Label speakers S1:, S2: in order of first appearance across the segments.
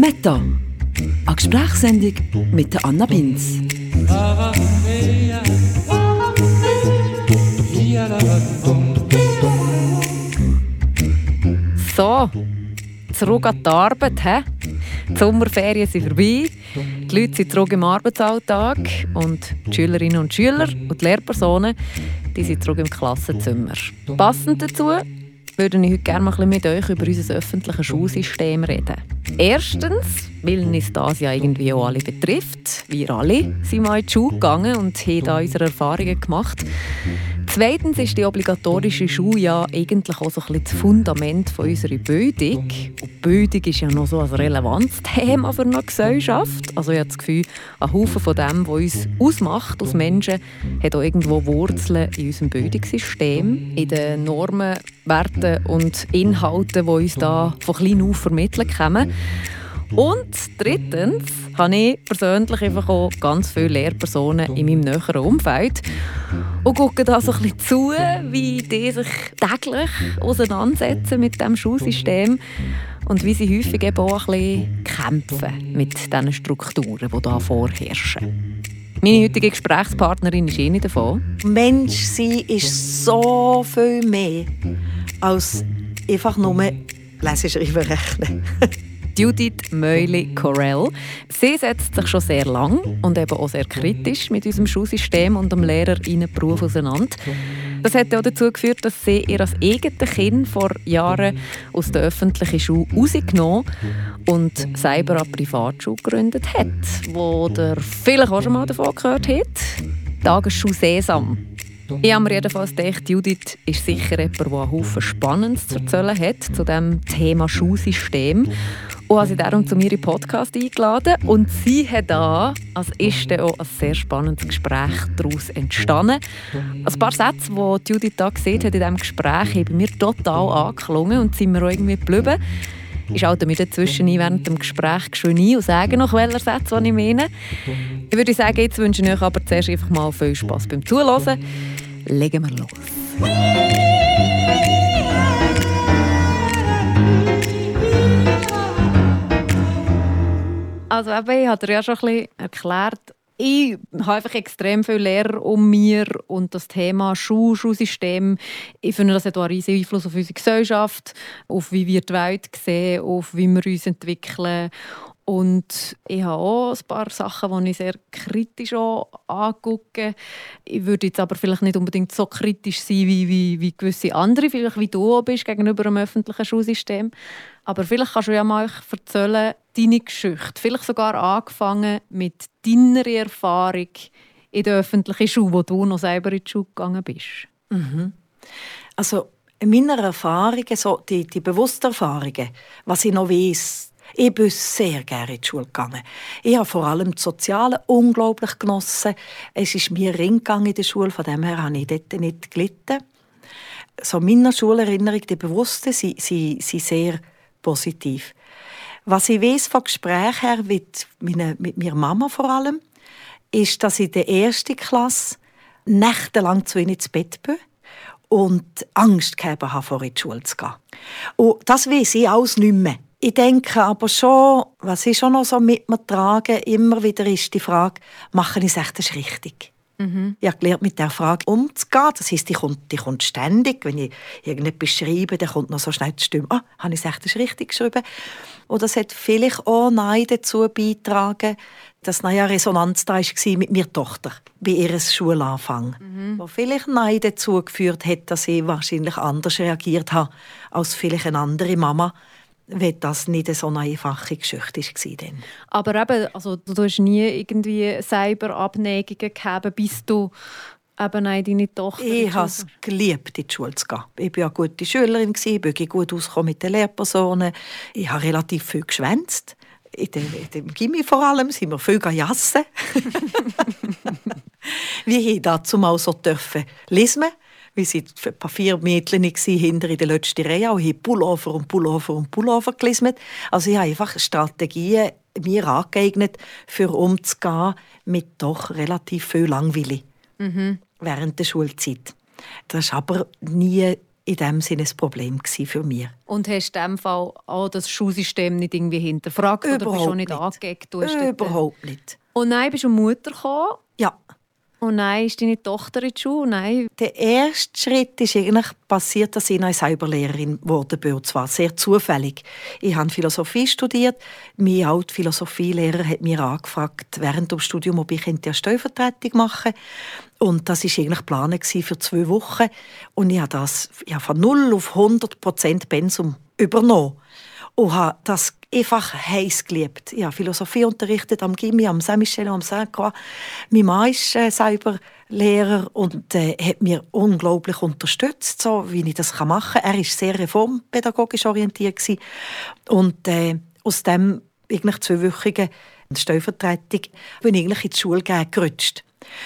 S1: Meta, eine Gesprächssendung mit Anna Binz.
S2: So, zurück an die Arbeit. He? Die Sommerferien sind vorbei, die Leute sind zurück im Arbeitsalltag und die Schülerinnen und Schüler und die Lehrpersonen die sind zurück im Klassenzimmer. Passend dazu würde ich heute gerne mal mit euch über unser öffentliches Schulsystem reden. Erstens, weil uns das ja irgendwie auch alle betrifft. Wir alle sind mal in die Schule gegangen und haben da unsere Erfahrungen gemacht. Zweitens ist die obligatorische Schule ja eigentlich auch so ein bisschen das Fundament von unserer Bildung. Und Bildung ist ja noch so ein relevantes Thema für eine Gesellschaft. Also ich habe das Gefühl, ein Haufen von dem, was uns ausmacht als Menschen, hat auch irgendwo Wurzeln in unserem Bildungssystem, in den Normen, Werten und Inhalten, die uns da von klein auf vermittelt kommen. Und drittens habe ich persönlich einfach auch ganz viele Lehrpersonen in meinem näheren Umfeld und schaue da so ein bisschen zu, wie die sich täglich auseinandersetzen mit dem Schulsystem und wie sie häufig eben auch ein bisschen kämpfen mit diesen Strukturen, die da vorherrschen. Meine heutige Gesprächspartnerin ist eine davon.
S3: Mensch sein ist so viel mehr als einfach nur lesen, schreiben, rechnen.
S2: Judith Meuli-Corell. Sie setzt sich schon sehr lang und eben auch sehr kritisch mit unserem Schulsystem und dem Lehrerinnenberuf auseinander. Das hat auch dazu geführt, dass sie ihr als eigenes Kind vor Jahren aus der öffentlichen Schule rausgenommen und selber eine Privatschule gegründet hat, wo der vielleicht auch schon mal davon gehört hat. Tagesschule Sesam. Ich habe mir jedenfalls gedacht, Judith ist sicher jemand, der einen Haufen Spannendes zu erzählen hat zu dem Thema Schulsystem und habe sie darum zu mir im Podcast eingeladen. Und sie hat da, als ist auch ein sehr spannendes Gespräch daraus entstanden. Ein paar Sätze, die Judith da gesehen hat in diesem Gespräch, haben mir total angeklungen und sind mir auch irgendwie geblieben. Ich schalte mir dazwischen ein während dem Gespräch schön ein und sage noch, welche Sätze ich meine. Ich würde sagen, jetzt wünsche ich euch aber zuerst einfach mal viel Spass beim Zuhören. Legen wir los. Also eben, ich habe dir ja schon ein erklärt, ich habe einfach extrem viele Lehrer um mir und das Thema Schul, Schulsystem, ich finde, das hat auch einen riesigen Einfluss auf unsere Gesellschaft, auf wie wir die Welt sehen, auf wie wir uns entwickeln. Und ich habe auch ein paar Sachen, die ich sehr kritisch angucke. Ich würde jetzt aber vielleicht nicht unbedingt so kritisch sein wie, wie, wie gewisse andere, vielleicht wie du bist gegenüber dem öffentlichen Schulsystem. Aber vielleicht kannst du ja mal erzählen, deine Geschichte, vielleicht sogar angefangen mit deiner Erfahrung in der öffentlichen Schule, wo du noch selber in die Schule gegangen bist.
S3: Mhm. Also in meiner Erfahrung, so die, die bewussten Erfahrungen, was ich noch weiß, ich bin sehr gerne in die Schule gegangen. Ich habe vor allem das Soziale unglaublich genossen. Es ist mir ring in der Schule, von dem her habe ich dort nicht gelitten. So meine Schulerinnerungen, die bewussten, sind sehr positiv. Was ich weiß von Gesprächen her mit, meine, mit meiner Mama vor allem, ist, dass ich in der ersten Klasse nächtelang zu ihnen ins Bett bin und Angst gehabt habe, vor in die Schule zu gehen. Und das weiß ich alles nicht mehr. Ich denke aber schon, was ich schon noch so mit mir trage, immer wieder ist die Frage, mache ich es echt richtig? Mhm. Ich habe gelernt, mit dieser Frage umzugehen. Das heisst, die kommt, die kommt ständig. Wenn ich irgendetwas schreibe, dann kommt noch so schnell die Stimme, ah, habe ich es echt richtig geschrieben? Und das hat vielleicht auch Nein dazu beigetragen, dass eine Resonanz da war mit meiner Tochter bei ihrem Schulanfang. Mhm. Wo vielleicht Nein dazu geführt hat, dass ich wahrscheinlich anders reagiert habe als vielleicht eine andere Mama wenn das nicht so eine einfache Geschichte war.
S2: Aber eben, also, du hast nie irgendwie Cyberabneigung gehabt, bis du eben deine Tochter...
S3: Ich habe es geliebt, in die Schule zu gehen. Ich war eine gute Schülerin, ich bin gut ausgekommen mit den Lehrpersonen. Ich habe relativ viel geschwänzt. In dem Gimmi vor allem sind wir viel jassen. wir haben dazu mal so dürfen lesen wir waren ein paar vier Mädchen hinter in der letzten Reihe und haben Pullover und Pullover und Pullover gelesen. Also ich habe einfach Strategien mir angeeignet, für umzugehen mit doch relativ viel Langweile mhm. Während der Schulzeit. Das war aber nie in dem Sinne ein Problem für mich.
S2: Und hast du in dem Fall auch das Schulsystem nicht irgendwie hinterfragt
S3: Überhaupt
S2: oder bist du nicht,
S3: nicht.
S2: angeeckt? Du
S3: Überhaupt nicht.
S2: Und dann bist du Mutter gekommen.
S3: Ja.
S2: Und dann ist deine Tochter in die Schule. Nein.
S3: Der erste Schritt ist eigentlich passiert, dass ich selber Lehrerin wurde bin. Zwar sehr zufällig. Ich habe Philosophie studiert. Mein alter Philosophielehrer hat mir angefragt, während des Studiums, ob ich eine Stellvertretung machen Und das war eigentlich geplant für zwei Wochen. Und ich habe das ja, von 0 auf 100 Prozent Pensum übernommen. Und habe das einfach heiß geliebt. Ich habe Philosophie unterrichtet am Gimmi, am Saint-Michel, am Saint-Croix. Mein Mann ist äh, selber Lehrer und äh, hat mir unglaublich unterstützt, so wie ich das machen kann. Er war sehr reformpädagogisch orientiert gewesen. und äh, aus dem eigentlich zweiwöchigen Stellvertretung bin ich eigentlich in die Schule gerutscht.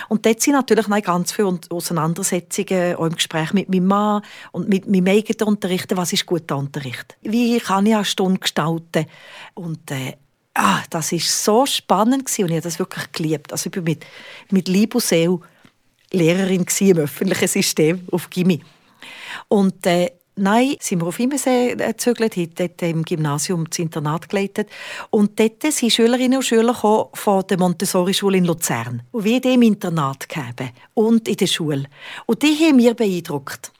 S3: Und dort sind natürlich noch ganz viele Auseinandersetzungen, auch im Gespräch mit meinem Mann und mit meinem eigenen Unterrichten. Was ist guter Unterricht? Wie kann ich eine Stunde gestalten? Und äh, ah, das war so spannend gewesen und ich habe das wirklich geliebt. Also ich war mit, mit Liebe und Seele Lehrerin im öffentlichen System auf Gimmi. Und äh, Nein, sind wir auf Immersee gezögert, haben dort im Gymnasium das Internat geleitet. Und dort sind Schülerinnen und Schüler von der Montessori-Schule in Luzern. Und wir im Internat gegeben und in der Schule. Und die haben mich beeindruckt.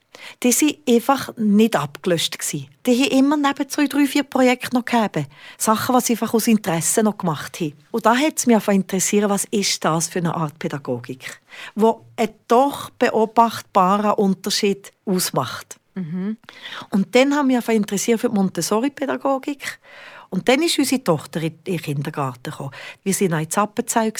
S3: Die waren einfach nicht abgelöscht. Die haben immer neben zwei, drei, vier Projekten noch gegeben. Sachen, die sie einfach aus Interesse noch gemacht haben. Und da hat es mich einfach interessiert, was ist das für eine Art Pädagogik, wo einen doch beobachtbaren Unterschied ausmacht. Mhm. Und dann haben wir einfach interessiert für die Montessori-Pädagogik. Und dann ist unsere Tochter in den Kindergarten gekommen. Wir waren in Appenzell.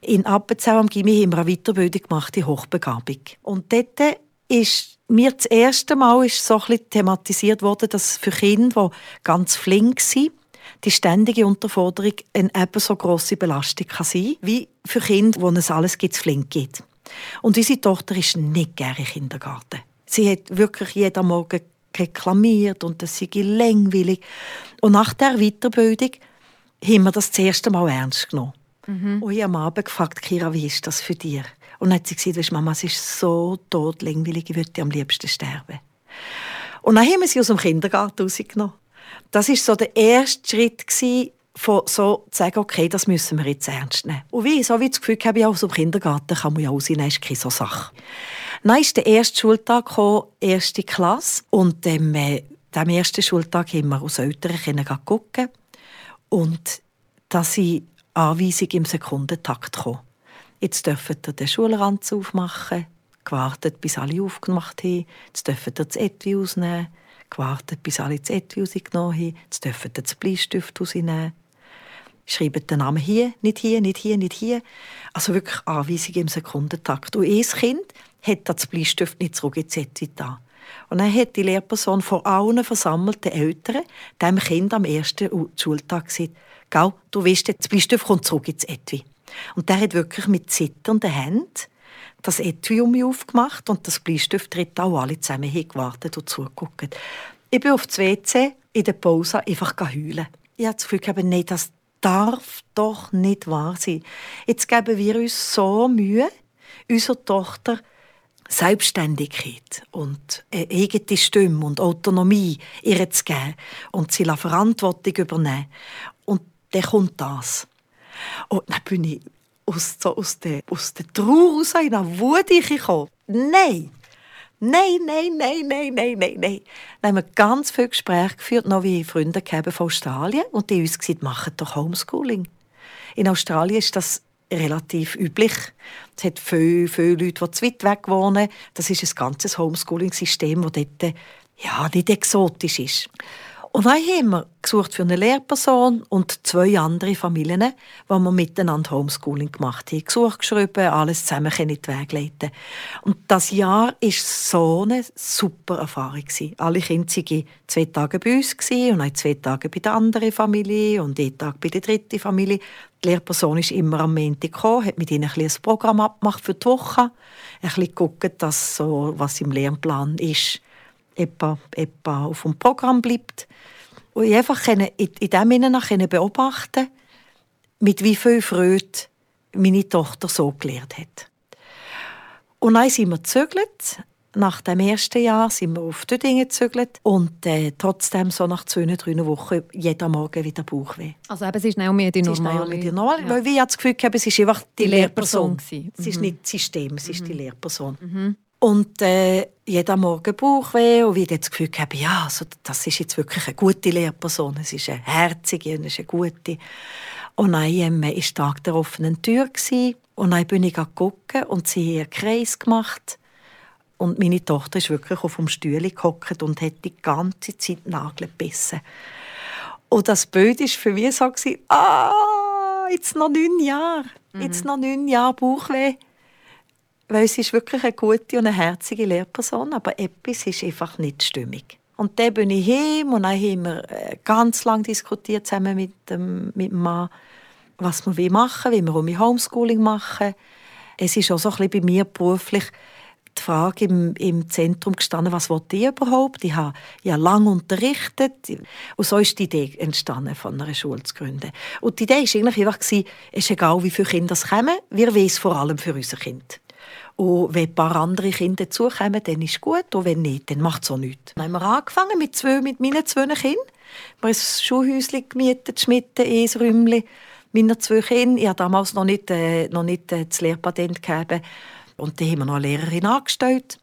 S3: In Appenzell am Gimmi haben wir eine Weiterbildung gemacht in Hochbegabung. Und dort ist mir das erste Mal ist so ein thematisiert worden, dass für Kinder, die ganz flink sind, die ständige Unterforderung eine ebenso grosse Belastung kann sein wie für Kinder, wo es alles gibt, flink geht. Und unsere Tochter ist nicht gerne im Kindergarten. Sie hat wirklich jeden Morgen reklamiert und das sei langweilig. Und nach der Weiterbildung haben wir das das erste Mal ernst genommen. Mhm. Und ich habe am Abend gefragt, Kira, wie ist das für dich? Und dann hat sie gesagt, weißt, Mama, es ist so tot langweilig, ich würde am liebsten sterben. Und dann haben wir sie aus dem Kindergarten rausgenommen. Das war so der erste Schritt, von so zu sagen, okay, das müssen wir jetzt ernst nehmen. Und wie, so wie das Gefühl habe, ich aus dem Kindergarten kann man ja rausnehmen, ist keine so Sache. Dann ist der erste Schultag gekommen, erste Klasse. Und ähm, äh, am ersten Schultag haben wir aus Eltern gucken. Und da sind Anweisungen im Sekundentakt gekommen. Jetzt dürfen ihr den Schulranz aufmachen, gewartet, bis alle aufgemacht haben. Jetzt dürfen ihr das Etui ausnehmen, gewartet, bis alle das Etui rausgenommen haben. Jetzt dürfen ihr das Bleistift rausnehmen schreiben den Namen hier, nicht hier, nicht hier, nicht hier. Also wirklich Anweisungen im Sekundentakt. Und ein Kind hat das Bleistift nicht zurückgesetzt. Und dann hat die Lehrperson vor allen versammelten Eltern dem Kind am ersten Schultag gesagt, Gau, du weißt, das Bleistift kommt zurück ins Etui. Und der hat wirklich mit zitternden Händen das Etui um mich aufgemacht und das Bleistift tritt auch alle zusammen gewartet und zugeguckt. Ich bin auf das WC in der Pause einfach heulen. Ich habe das Gefühl, nein, das darf doch nicht wahr sein. Jetzt geben wir uns so Mühe, unserer Tochter Selbstständigkeit und eine eigene Stimme und Autonomie ihr zu geben und sie Verantwortung übernehmen. Und dann kommt das. Und dann bin ich aus, der, aus der Trauer raus, in der Wut gekommen. Nein, Nein, nein, nein, nein, nein, nein, nein. Dann haben wir ganz viele Gespräche geführt, noch wie Freunde von Australien. Und die uns gesagt, machen doch Homeschooling. In Australien ist das relativ üblich. Es hat viele, viele Leute, die zu weit weg wohnen. Das ist ein ganzes Homeschooling-System, das dort ja, nicht exotisch ist. Und dann haben wir gesucht für eine Lehrperson und zwei andere Familien, die wir miteinander Homeschooling gemacht haben. Gesucht, geschrieben, alles zusammen in die Wege leiten. Und das Jahr war so eine super Erfahrung. Alle Kinder waren zwei Tage bei uns und dann zwei Tage bei der anderen Familie und jeden Tag bei der dritten Familie. Die Lehrperson ist immer am Montag gekommen, hat mit ihnen ein, ein Programm abgemacht für die Woche, ein bisschen geguckt, dass so, was im Lehrplan ist, etwa, etwa auf dem Programm bleibt. Und ich einfach in, in dem Sinne beobachten mit wie viel Freude meine Tochter so gelernt hat. Und dann sind wir gezögert nach dem ersten Jahr sind wir auf Dödingen gezügelt und äh, trotzdem so nach zwei, drei Wochen jeden Morgen wieder Bauchweh.
S2: Also eben, es ist nicht mehr die normale...
S3: Die normale ja. Weil ich das Gefühl habe, es ist einfach die, die Lehrperson.
S2: Lehrperson
S3: es ist mhm. nicht das System, es ist mhm. die Lehrperson. Mhm. Und äh, jeden Morgen Bauchweh und wie das Gefühl habe, ja, also, das ist jetzt wirklich eine gute Lehrperson, es ist eine herzige und es ist eine gute. Und dann ähm, war Tag der offenen Tür gewesen, und dann bin ich gucken und sie hat Kreis gemacht und meine Tochter ist wirklich auf dem Stuhl gehockt und hat die ganze Zeit Nagel gebissen. Und das Bild war für mich so, ah, jetzt noch neun Jahre, mhm. jetzt noch neun Jahre Bauchweh. Weil sie ist wirklich eine gute und eine herzige Lehrperson, aber etwas ist einfach nicht stimmig. Und dann bin ich heim und dann haben wir äh, ganz lange diskutiert zusammen mit dem, mit dem Mann, was wir machen wollen, wie wir um Homeschooling machen. Es ist auch so ein bisschen bei mir beruflich die Frage im, im Zentrum gestanden, was wollte ich überhaupt? Ich habe ja lange unterrichtet und so ist die Idee entstanden, von einer Schule zu gründen. Und die Idee war eigentlich einfach, es ist egal, wie viele Kinder es kommen, wir wollen es vor allem für unser Kind. Und wenn ein paar andere Kinder dazukommen, dann ist es gut. Und wenn nicht, dann macht es auch nichts. Dann haben wir angefangen mit, zwei, mit meinen zwei Kindern. Wir haben ein Schulhäuschen gemietet, Schmitten, ein Räumchen. Meine zwei Kinder. Ich habe damals noch nicht, äh, noch nicht äh, das Lehrpatent gegeben. Und dann haben wir noch eine Lehrerin angestellt.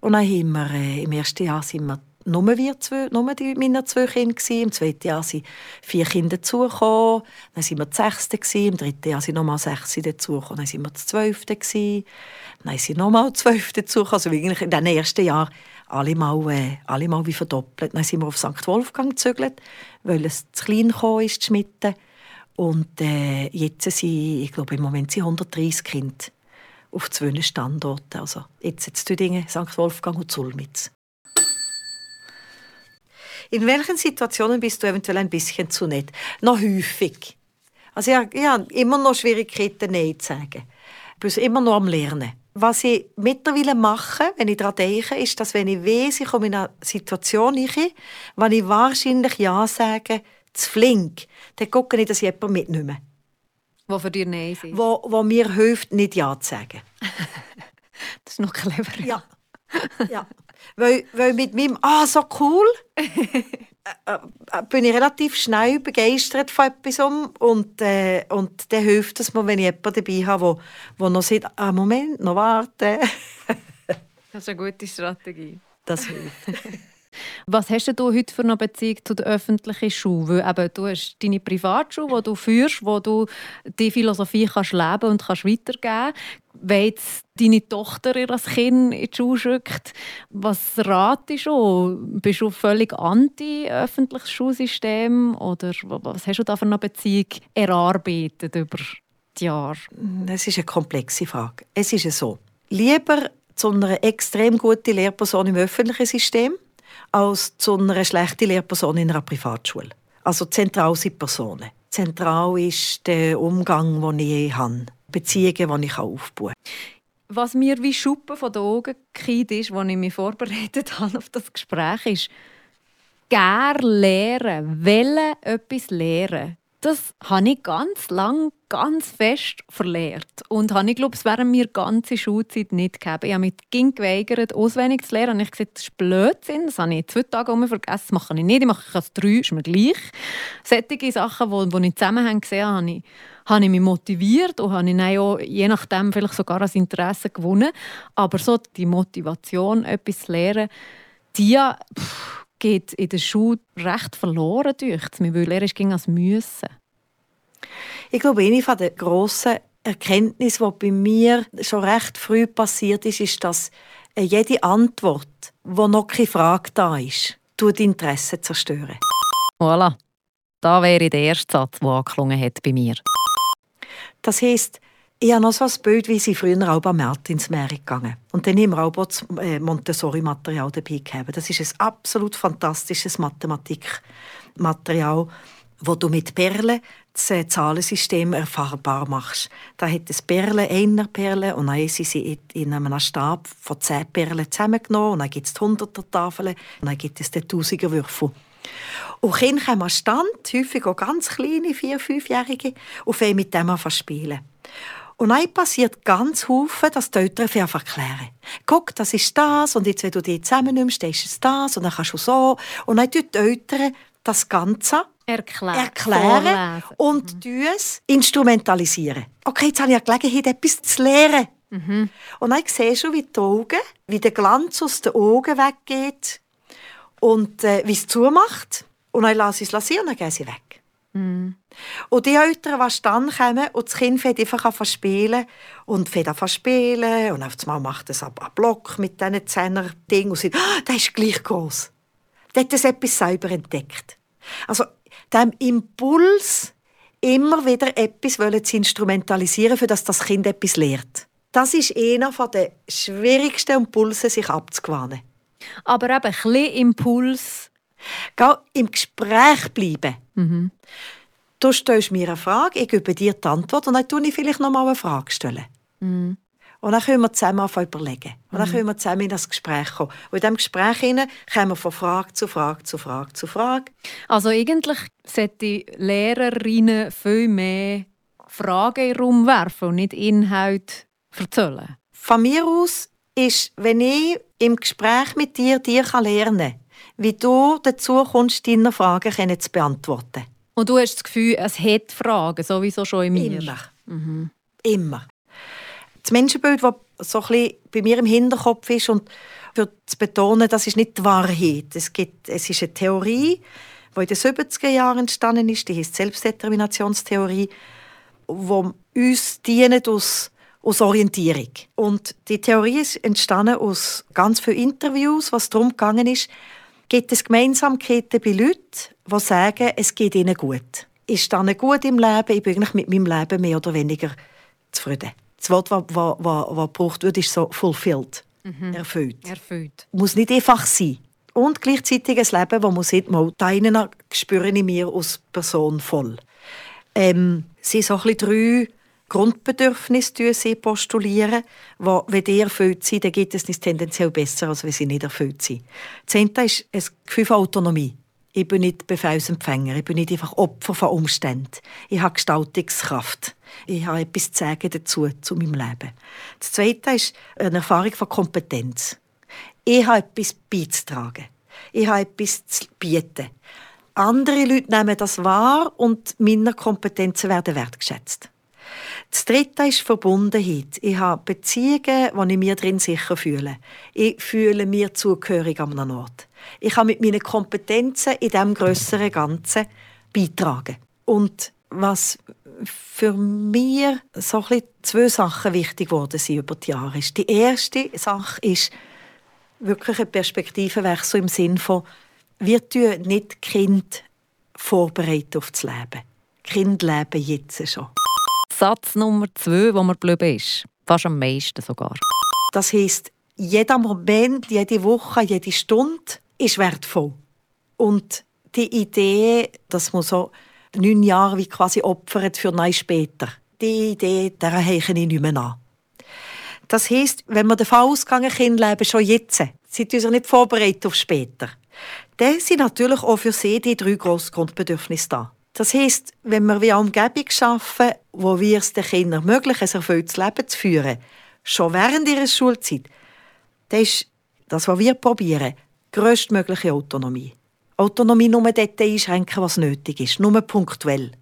S3: Und dann haben wir, äh, im ersten Jahr sind wir nur wir zwei, nur die, meine zwei Kinder gewesen. Im zweiten Jahr sind vier Kinder dazugekommen. Dann waren wir das sechste gewesen. Im dritten Jahr sind nochmal sechs dazugekommen. Dann sind wir das zwölfte gewesen. Dann sind nochmal zwölf dazugekommen. Also eigentlich in den ersten Jahren alle mal, äh, alle mal wie verdoppelt. Dann sind wir auf St. Wolfgang gezögert, weil es zu klein kam, ist, schmitten. Und äh, jetzt sind, ich glaube, im Moment sind 130 Kinder auf zwei Standorten. Also jetzt in Tüdingen, St. Wolfgang und Zulmitz. In welchen Situationen bist du eventuell ein bisschen zu nett? Noch häufig. Also ich habe immer noch Schwierigkeiten, Nein zu sagen. Ich bin immer noch am Lernen. Was ich mittlerweile mache, wenn ich daran denke, ist, dass wenn ich weiß, ich komme in eine Situation rein, wo ich wahrscheinlich Ja sage, zu flink, dann gucke ich, dass ich jemanden mitnehme.
S2: Wo für dich Nein
S3: sind? Wo, wo mir hilft, nicht Ja zu sagen.
S2: das ist noch clever.
S3: Ja. ja. Weil, weil mit meinem «Ah, so cool» äh, äh, bin ich relativ schnell begeistert von etwas um und, äh, und dann hilft es mir, wenn ich jemanden dabei habe, der noch sagt «Ah, Moment, noch warten».
S2: das ist eine gute Strategie.
S3: Das hilft.
S2: Was hast du heute für eine Beziehung zu der öffentlichen Schule? Weil eben, du hast deine Privatschule, die du führst, wo du die Philosophie kannst leben und kannst weitergeben wenn jetzt deine Tochter ihr Kind in die Schule schickt, was ratest du? Bist du völlig anti-öffentliches Schulsystem? Oder was hast du da für eine Beziehung erarbeitet über die Jahre?
S3: Das ist eine komplexe Frage. Es ist so, lieber zu einer extrem guten Lehrperson im öffentlichen System als zu einer schlechten Lehrperson in einer Privatschule. Also zentral sind Personen. Zentral ist der Umgang, den ich habe. Beziehungen, die ich aufbauen kann.
S2: Was mir wie Schuppen von den Augen geht, ist, als ich mich vorbereitet habe auf das Gespräch, ist, gerne lernen, wollen etwas lernen das habe ich ganz lang ganz fest verlehrt. Und habe ich glaube, es während mir ganze Schulzeit nicht gegeben. Ich habe mich ging geweigert, auswendig zu lernen. Und ich gesagt, das ist Blödsinn. Das habe ich zwei Tage um vergessen. Das mache ich nicht. Ich mache es drei, ist mir gleich. Solche Sachen, die, die ich zusammenhänge gesehen habe, ich, habe ich mich motiviert und habe ich auch, je nachdem vielleicht sogar ein Interesse gewonnen. Aber so die Motivation, etwas zu lernen, die pff, geht in der Schule recht verloren durch. Will lernen, ging als müssen.
S3: Ich glaube, eine der grossen Erkenntnisse, die bei mir schon recht früh passiert ist, ist, dass jede Antwort, wo noch keine Frage da ist, tut Interesse zerstören.
S2: Voilà. Da wäre der erste Satz, der angeklungen hat bei mir.
S3: Das heisst, ich habe noch so ein Bild, wie sie früher auch bei Martins Meer gegangen. Und dann haben wir auch das äh, Montessori-Material dabei gehabt. Das ist ein absolut fantastisches Mathematikmaterial, wo du mit Perlen das äh, Zahlensystem erfahrbar machst. Da hat es Perlen, einer Perle, und dann haben sie in einem Stab von zehn Perlen zusammengenommen, und dann gibt es die Hunderter-Tafeln, und dann gibt es den Tausiger-Würfel. Und Kinder kommen an Stand, häufig auch ganz kleine, vier-, fünfjährige, und fangen mit dem an zu spielen. Und dann passiert ganz Haufen, dass die Eltern einfach erklären. Guck, das ist das, und jetzt, wenn du die zusammennimmst, dann ist es das, und dann kannst du so. Und dann tun die Eltern das Ganze
S2: Erklären.
S3: erklären und mhm. es instrumentalisieren. Okay, jetzt habe ich eine Gelegenheit, etwas zu lernen. Mhm. Und dann siehst du, wie die Augen, wie der Glanz aus den Augen weggeht und äh, wie es zumacht. Und dann lasse ich es lassen und dann gehen sie weg. Mm. Und die Eltern, die dann kommen und das Kind fängt einfach an zu spielen und fängt an zu spielen und auf einmal macht es einen Block mit diesen Zehner-Ding und sagt, ah, der ist gleich groß. Der hat das etwas selber entdeckt. Also, dem Impuls, immer wieder etwas zu instrumentalisieren, für das das Kind etwas lernt. Das ist einer der schwierigsten Impulse, sich abzugewöhnen.
S2: Aber eben ein bisschen Impuls.
S3: Geh im Gespräch bleiben. Mhm. Du stellst mir eine Frage, ich gebe dir die Antwort und dann stelle ich vielleicht noch mal eine Frage. Stellen. Mhm. Und dann können wir zusammen überlegen. Und dann mhm. können wir zusammen in das Gespräch kommen. Und in diesem Gespräch kommen wir von Frage zu Frage zu Frage zu Frage.
S2: Also eigentlich sollten Lehrerinnen viel mehr Fragen in den Raum werfen und nicht Inhalt erzählen.
S3: Von mir aus ist, wenn ich im Gespräch mit dir, dir lernen kann, wie du dazu kommst, deine Fragen zu beantworten.
S2: Und du hast das Gefühl, es hat Fragen, sowieso schon in mir?
S3: Immer. Mhm. Immer. Das Menschenbild, das so bei mir im Hinterkopf ist und für zu betonen, das ist nicht die Wahrheit. Es, gibt, es ist eine Theorie, die in den 70er Jahren entstanden ist, die heißt Selbstdeterminationstheorie, die uns dient aus aus Orientierung. Und die Theorie ist entstanden aus ganz vielen Interviews, was darum gegangen ist, gibt es Gemeinsamkeiten bei Leuten, die sagen, es geht ihnen gut. Ist dann gut im Leben, ich bin mit meinem Leben mehr oder weniger zufrieden. Das Wort, das, das, das, das gebraucht wird, ist so fulfilled, mhm. erfüllt.
S2: erfüllt.
S3: Muss nicht einfach sein. Und gleichzeitig ein Leben, wo man sieht, mal, deinen spüre ich mir als Person voll. Ähm, sind so ein bisschen drei Grundbedürfnisse sie postulieren, wo, wenn die erfüllt sind, dann geht es nicht tendenziell besser, als wenn sie nicht erfüllt sind. Das Zehnte ist ein Gefühl von Autonomie. Ich bin nicht Befehlsempfänger, ich bin nicht einfach Opfer von Umständen. Ich habe Gestaltungskraft. Ich habe etwas zu sagen dazu, zu meinem Leben. Das Zweite ist eine Erfahrung von Kompetenz. Ich habe etwas beizutragen. Ich habe etwas zu bieten. Andere Leute nehmen das wahr und meine Kompetenzen werden wertgeschätzt. Das Dritte ist Verbundenheit. Ich habe Beziehungen, wo ich mir drin sicher fühle. Ich fühle mir zugehörig an einem Ort. Ich kann mit meinen Kompetenzen in diesem grösseren Ganzen beitragen. Und was für mich so ein zwei Sachen wichtig geworden sind über die Jahre. Die erste Sache ist wirklich ein Perspektivenwechsel im Sinne von, wir tun nicht Kind vorbereiten auf das Leben. Kind leben jetzt schon.
S2: Satz Nummer zwei, wo man geblieben ist. Fast am meisten sogar.
S3: Das heisst, jeder Moment, jede Woche, jede Stunde ist wertvoll. Und die Idee, dass man so neun Jahre wie quasi opfert für neun später, die Idee, der heiche ich nicht mehr an. Das heisst, wenn wir davon ausgehen, Kinder leben schon jetzt, sind wir nicht vorbereitet auf später, dann sind natürlich auch für sie die drei grossen Grundbedürfnisse da. Das heisst, wenn wir wie eine Umgebung schaffen, wo wir es den Kindern ermöglichen, ein erfülltes Leben zu führen, schon während ihrer Schulzeit, dann ist das, was wir probieren, größtmögliche Autonomie. Autonomie nur dort einschränken, was nötig ist, nur punktuell.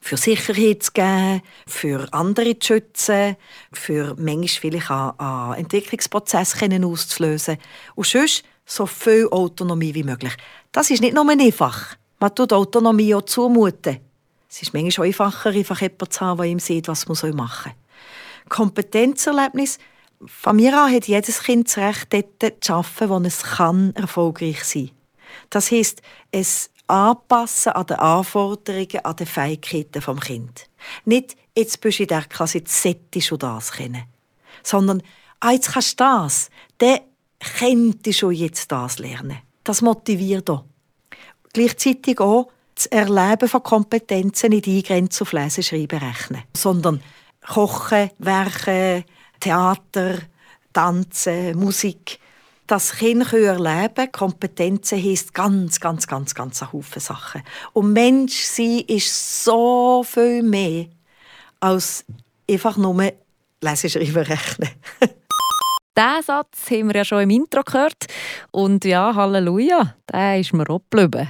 S3: Für Sicherheit zu geben, für andere zu schützen, für manchmal vielleicht an Entwicklungsprozesse auszulösen. Und sonst so viel Autonomie wie möglich. Das ist nicht nur einfach. Man tut Autonomie auch zumuten. Es ist manchmal einfacher, einfach jemanden zu haben, der ihm sieht, was man machen soll. Kompetenzerlebnis. Von mir an hat jedes Kind das Recht, dort zu arbeiten, wo es kann, erfolgreich sein kann. Das heisst, es anpassen an die Anforderungen, an die Fähigkeiten des Kind. Nicht, jetzt bist du in der Klasse, jetzt solltest du das kennen. Sondern, ah, jetzt kannst du das. Dann könntest du jetzt das lernen. Das motiviert auch gleichzeitig auch das Erleben von Kompetenzen nicht eingrenzen auf Lesen, Schreiben, Rechnen, sondern Kochen, Werken, Theater, Tanzen, Musik. Das Kind erleben Kompetenzen heisst ganz, ganz, ganz, ganz ein Haufen Sachen. Und Mensch sein ist so viel mehr als einfach nur lesen, schreiben, rechnen.
S2: Diesen Satz haben wir ja schon im Intro gehört. Und ja, Halleluja, der ist mir auch geblieben.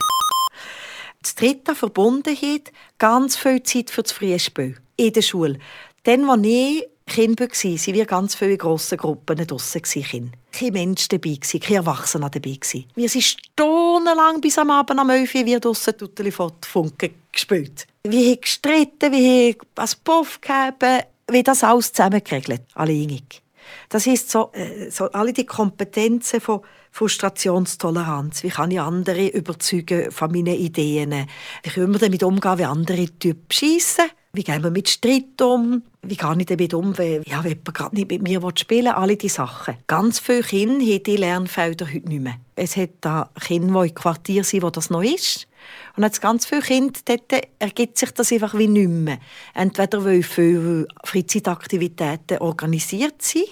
S3: Das dritte Verbundenheit, ganz viel Zeit für das Frühspiel in der Schule. Dann, als ich Kind war, waren wir ganz viele grosse Gruppen draussen. Kinder. Kein Mensch dabei, kein Erwachsener dabei. Wir sind stundenlang bis am Abend um 11 Uhr wir draussen Tutteli vor Funken gespielt. Wir haben gestritten, wir haben als Puff gegeben, wie das alles zusammengeregelt, alle einig. Das heisst, so, äh, so alle die Kompetenzen von Frustrationstoleranz. Wie kann ich andere überzeugen von meinen Ideen? Wie können wir damit umgehen, wie andere Typen schiessen? Wie gehen wir mit Streit um? Wie gehe ich damit um, wenn, ja, wenn jemand gerade nicht mit mir spielen will? Alle diese Sachen. Ganz viele Kinder haben diese Lernfelder heute nicht mehr. Es hat da Kinder, die im Quartier sind, wo das noch ist. Und jetzt ganz viele Kinder, dort ergibt sich das einfach wie nicht mehr. Entweder weil viele Freizeitaktivitäten organisiert sind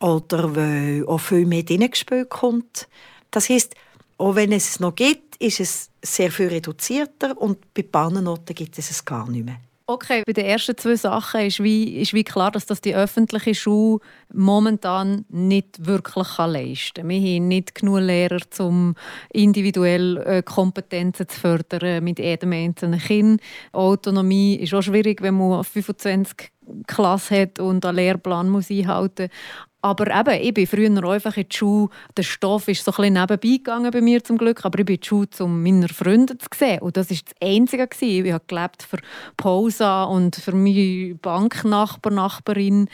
S3: oder weil auch viel mehr hineingespielt kommt. Das heisst, auch wenn es noch gibt, ist es sehr viel reduzierter und bei Bahnenorten gibt es es gar nicht mehr.
S2: Okay, bei den ersten zwei Sachen ist wie, ist wie klar, dass das die öffentliche Schule momentan nicht wirklich kann leisten kann. Wir haben nicht genug Lehrer, um individuell äh, Kompetenzen zu fördern mit jedem einzelnen Kind. Autonomie ist auch schwierig, wenn man 25 Klasse hat und einen Lehrplan muss einhalten muss. Aber eben, ich bin früher einfach in die Schule. Der Stoff ist so ein nebenbei gegangen bei mir zum Glück, aber ich bin in die Schule, um meine Freunde zu sehen. Und das war das Einzige. Ich habe gelebt für Pausa und für meine Banknachbar, Nachbarin.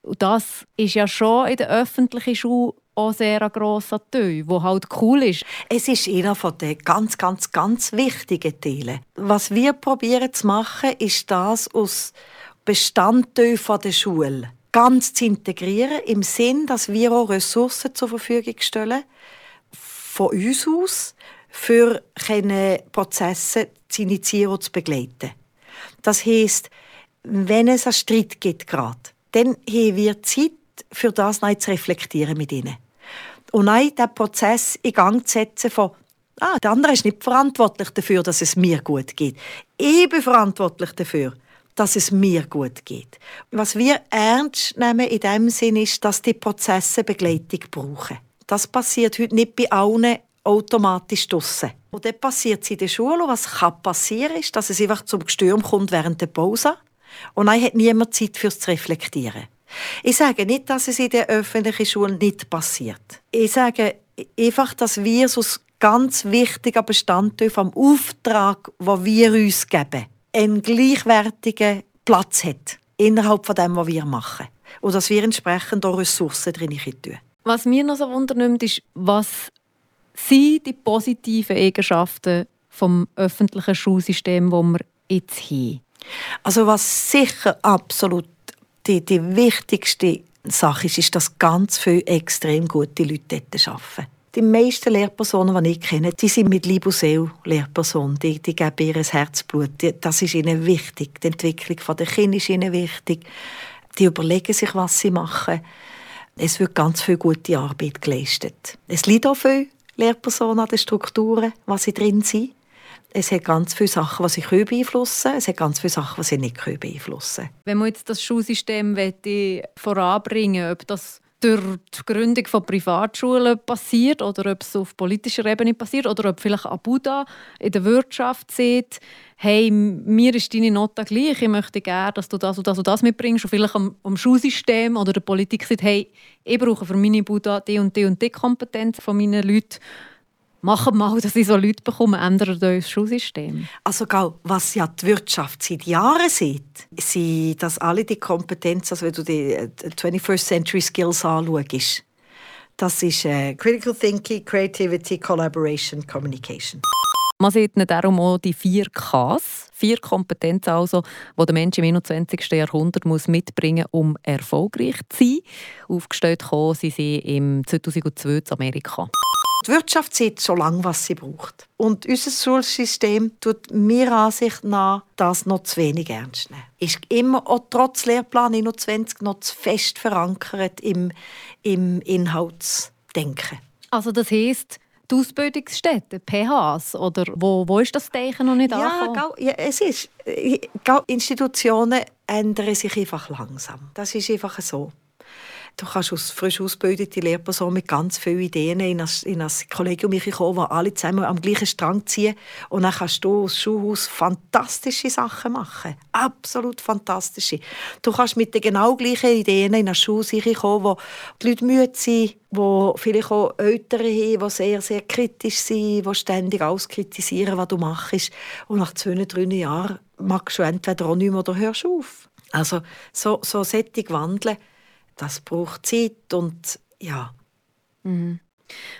S2: Und das ist ja schon in der öffentlichen Schule auch sehr ein grosser Teil, der halt cool ist.
S3: Es ist einer von den ganz, ganz, ganz wichtigen Teilen. Was wir probieren zu machen, ist das aus Bestandteilen der Schule ganz zu integrieren, im Sinn, dass wir auch Ressourcen zur Verfügung stellen, von uns aus, für Prozesse zu initiieren und zu begleiten. Das heisst, wenn es einen Streit gibt, grad, dann haben wir Zeit, für das neu zu reflektieren mit ihnen. Und neu den Prozess in Gang zu setzen von ah, der andere ist nicht verantwortlich dafür, dass es mir gut geht. Ich bin verantwortlich dafür, dass es mir gut geht. Was wir ernst nehmen in dem Sinn ist, dass die Prozesse Begleitung brauchen. Das passiert heute nicht bei allen automatisch draussen. Und dann passiert es in der Schule. Und was kann passieren, ist, dass es einfach zum Gestürm kommt während der Pause. Und dann hat niemand Zeit fürs zu reflektieren. Ich sage nicht, dass es in der öffentlichen Schule nicht passiert. Ich sage einfach, dass wir so ein ganz wichtiger Bestandteil vom Auftrag, den wir uns geben, einen gleichwertigen Platz hat innerhalb von dem, was wir machen. Und dass wir entsprechend auch Ressourcen drin tun.
S2: Was mir noch so wundernimmt, ist, was sind die positiven Eigenschaften vom öffentlichen Schulsystem, das wir jetzt haben?
S3: Also was sicher absolut die, die wichtigste Sache ist, ist, dass ganz viele extrem gute Leute dort arbeiten. Die meisten Lehrpersonen, die ich kenne, die sind mit Liebe und Seele Lehrpersonen. Die, die geben ihr Herzblut. Das ist ihnen wichtig. Die Entwicklung der Kinder ist ihnen wichtig. Die überlegen sich, was sie machen. Es wird ganz viel gute Arbeit geleistet. Es liegt auch viel Lehrpersonen an den Strukturen, was sie drin sind. Es hat ganz viele Sachen, die sie beeinflussen können. Es hat ganz viele Sachen, die sie nicht beeinflussen können.
S2: Wenn man jetzt das Schulsystem voranbringen will, ob das durch die Gründung von Privatschulen passiert oder ob es auf politischer Ebene passiert oder ob vielleicht Abuda in der Wirtschaft sieht, hey, mir ist deine Note gleich, ich möchte gerne, dass du das und das und das mitbringst. Und vielleicht am, am Schulsystem oder der Politik sagt, hey, ich brauche für meine Buddha die und die und die Kompetenz von meinen Leuten Machen mal, dass ich so Leute bekomme, ändern das Schulsystem.
S3: Also, was ja die Wirtschaft seit Jahren sieht, sind, dass alle die Kompetenzen, also wenn du die 21st äh, Century Skills anschaust, das ist äh, Critical Thinking, Creativity, Collaboration, Communication.
S2: Man sieht darum auch die vier Ks, vier Kompetenzen also, die der Mensch im 21. Jahrhundert muss mitbringen muss, um erfolgreich zu sein. Aufgestellt kommen sie sie im 2002 in Amerika.
S3: Die Wirtschaft sieht so lange, was sie braucht. Und unser Schulsystem tut mir Ansicht nach das noch zu wenig ernst nehmen. Ist immer auch trotz Lehrplan 21 noch zu fest verankert im, im Inhaltsdenken.
S2: Also das heisst, die Ausbildungsstätten, PHs, oder wo, wo ist das Zeichen noch nicht
S3: ja, ja, es ist. Institutionen ändern sich einfach langsam. Das ist einfach so. Du kannst als frisch ausgebildete Lehrperson mit ganz vielen Ideen in ein, in ein Kollegium kommen, wo alle zusammen am gleichen Strang ziehen. Und dann kannst du als Schulhaus fantastische Sachen machen. Absolut fantastische. Du kannst mit den genau gleichen Ideen in ein Schulhaus kommen, wo die Leute müde sind, wo vielleicht auch Eltern haben, die sehr, sehr kritisch sind, die ständig alles kritisieren, was du machst. Und nach zwei, drei Jahren magst du entweder auch nicht mehr oder hörst auf. Also so, so Sättig wandeln, das braucht Zeit und ja.
S2: Mhm.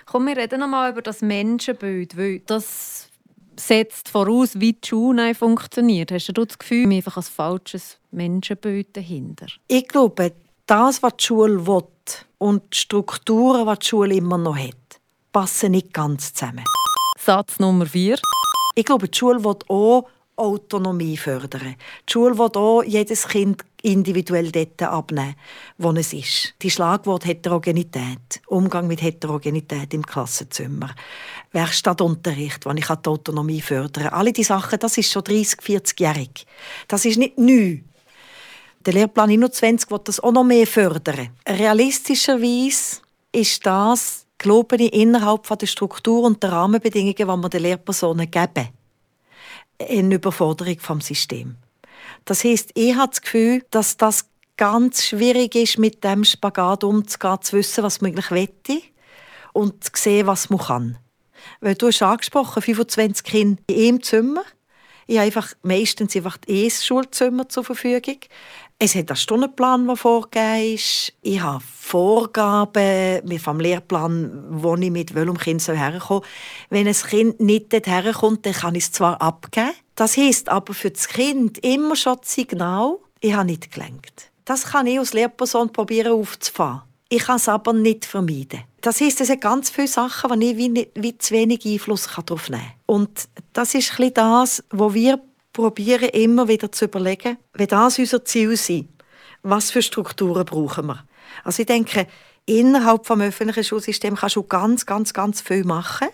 S2: Komm, wir reden noch mal über das Menschenbild, weil das setzt voraus, wie die Schule funktioniert. Hast du das Gefühl, wir einfach ein falsches Menschenbild dahinter?
S3: Ich glaube, das, was die Schule will und die Strukturen, die die Schule immer noch hat, passen nicht ganz zusammen.
S2: Satz Nummer vier.
S3: Ich glaube, die Schule will auch Autonomie fördern. Die Schule will auch jedes Kind individuell dort abnehmen, wo es ist. Die Schlagwort Heterogenität, Umgang mit Heterogenität im Klassenzimmer, Werkstattunterricht, wo ich die Autonomie fördern kann. Alle diese Sachen, das ist schon 30, 40-jährig. Das ist nicht neu. Der Lehrplan 21 will das auch noch mehr fördern. Realistischerweise ist das, glaube ich, innerhalb der Struktur und der Rahmenbedingungen, die wir den Lehrpersonen geben eine Überforderung vom System. Das heißt, ich habe das Gefühl, dass das ganz schwierig ist, mit dem Spagat umzugehen, zu wissen, was man eigentlich wette und zu sehen, was man kann. Weil du hast angesprochen, 25 Kinder in einem Zimmer. Ich habe einfach meistens einfach ein Schulzimmer zur Verfügung. Es hat einen Stundenplan, der vorgegeben ist. Ich habe Vorgaben vom Lehrplan, wo ich mit welchem Kind herkommen soll. Wenn ein Kind nicht dorthin kommt, dann kann ich es zwar abgeben. Das heisst aber für das Kind immer schon das Signal, ich habe nicht gelenkt. Das kann ich als Lehrperson probieren aufzufahren. Ich kann es aber nicht vermeiden. Das heisst, es sind ganz viele Sachen, wo ich wie, wie zu wenig Einfluss darauf nehmen kann. Und das ist ein das, was wir probieren immer wieder zu überlegen, wenn das unser Ziel ist, was für Strukturen brauchen wir. Also ich denke, innerhalb des öffentlichen Schulsystems kannst du ganz, ganz, ganz viel machen.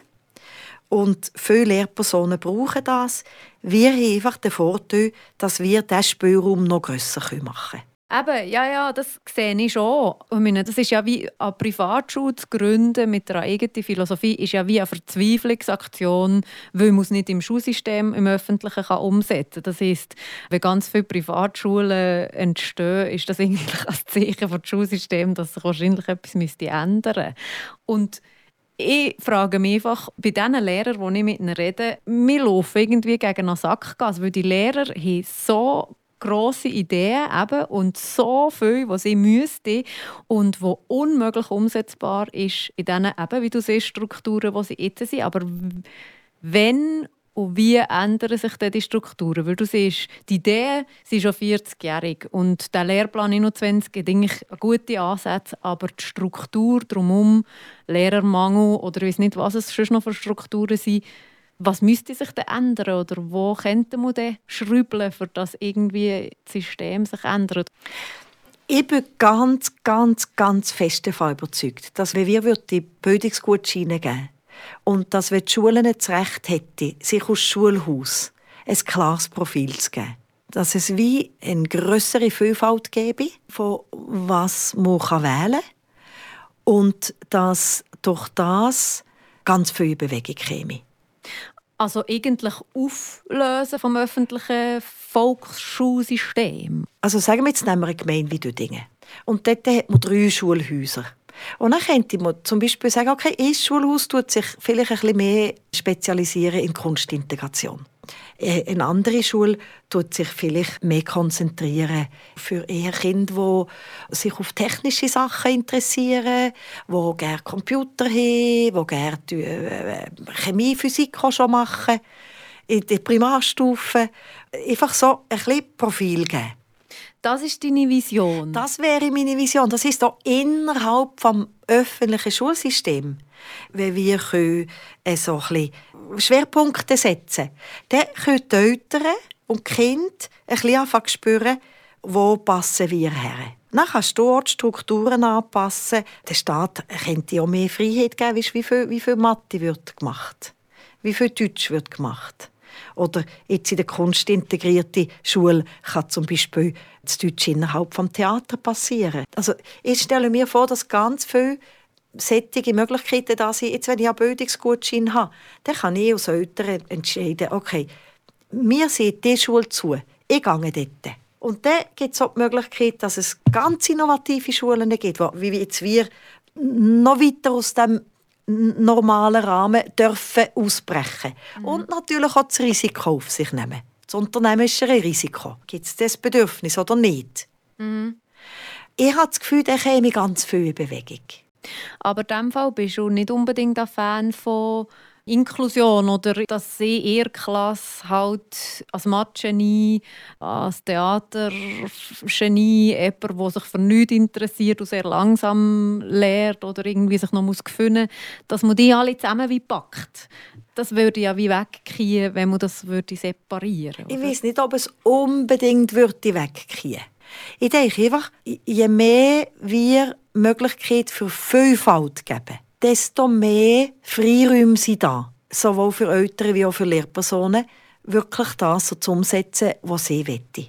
S3: Und viele Lehrpersonen brauchen das. Wir haben einfach den Vorteil, dass wir diesen Spielraum noch grösser machen können.
S2: Eben, ja, ja, das sehe ich schon. Ich meine, das ist ja wie eine Privatschule zu gründen mit einer eigenen Philosophie, ist ja wie eine Verzweiflungsaktion, weil man es nicht im Schulsystem, im Öffentlichen kann umsetzen kann. Das heisst, wenn ganz viele Privatschulen entstehen, ist das eigentlich ein Zeichen für das Schulsystem, dass sich wahrscheinlich etwas ändern müsste. Ich frage mich einfach, bei den Lehrern, die ich mit ihnen rede, wir laufen irgendwie gegen einen Sackgas, weil die Lehrer haben so grosse Ideen eben und so viel, was sie müssten und wo unmöglich umsetzbar ist in diesen, eben, wie du siehst, Strukturen, die sie jetzt sind. Aber wenn und wie ändern sich denn die Strukturen? Weil du siehst, die Idee sind schon 40-jährig und der Lehrplan 21 hat eigentlich gute Ansätze, aber die Struktur drumherum, Lehrermangel oder ich weiß nicht, was es schon noch für Strukturen sind, was müsste sich denn ändern oder wo könnte man denn schrübeln, für das irgendwie das System sich ändert?
S3: Ich bin ganz, ganz, ganz fest davon überzeugt, dass wenn wir die Bildungsgutscheine geben und dass wenn die Schulen das Recht hätten, sich aus Schulhaus ein klares Profil zu geben, dass es wie eine größere Vielfalt gäbe, von was man wählen kann und dass durch das ganz viel Bewegung käme.
S2: Also eigentlich auflösen vom öffentlichen Volksschulsystem.
S3: Also sagen wir jetzt nehmen wir eine Gemeinde wie Düdingen. Und dort hat man drei Schulhäuser. Und dann könnte man zum Beispiel sagen, okay, ein Schulhaus tut sich vielleicht ein bisschen mehr spezialisieren in Kunstintegration. Äh, eine andere Schule tut sich vielleicht mehr konzentrieren für eher Kinder, die sich auf technische Sachen interessieren, die gerne Computer haben, die gerne äh, Chemie, Physik schon machen, in der Primarstufe. Einfach so ein bisschen Profil geben.
S2: Das ist deine Vision?
S3: Das wäre meine Vision. Das ist auch innerhalb des öffentlichen Schulsystems. Wenn wir können, äh, so ein bisschen Schwerpunkte setzen dann können die Eltern und die Kinder ein bisschen spüren, wo passen wir her. Dann kannst du dort Strukturen anpassen. Der Staat könnte auch mehr Freiheit geben, wie viel, wie viel Mathe wird gemacht, wie viel Deutsch wird gemacht. Oder jetzt in der kunstintegrierten Schule kann zum Beispiel das Deutsch innerhalb vom Theater passieren. Also ich stelle mir vor, dass ganz viele sättige Möglichkeiten da sind. Jetzt, wenn ich einen Bildungsgutschein habe, dann kann ich als Eltern entscheiden, okay, mir sieht diese Schule zu, ich gehe dort. Und dann gibt es auch die Möglichkeit, dass es ganz innovative Schulen gibt, wie jetzt wir noch weiter aus dem normalen Rahmen dürfen ausbrechen mhm. und natürlich auch das Risiko auf sich nehmen. Das unternehmerische Risiko. Gibt es das Bedürfnis oder nicht? Mhm. Ich habe das Gefühl, da käme ganz viel in Bewegung.
S2: Aber in diesem Fall bist du nicht unbedingt ein Fan von Inklusion oder dass sie ihre Klasse halt als Mathe-Genie, als Theater-Genie, jemand, der sich für nichts interessiert und sehr langsam lernt oder irgendwie sich noch muss gefunden dass man die alle zusammen wie packt. Das würde ja wie wegkriegen, wenn man das würde separieren
S3: würde. Ich weiß nicht, ob es unbedingt würde wegkriegen Ich denke einfach, je mehr wir Möglichkeit für Vielfalt geben, desto mehr Freiräume sind da. Sowohl für Eltern wie auch für Lehrpersonen, wirklich das so zu umsetzen, was sie wollen.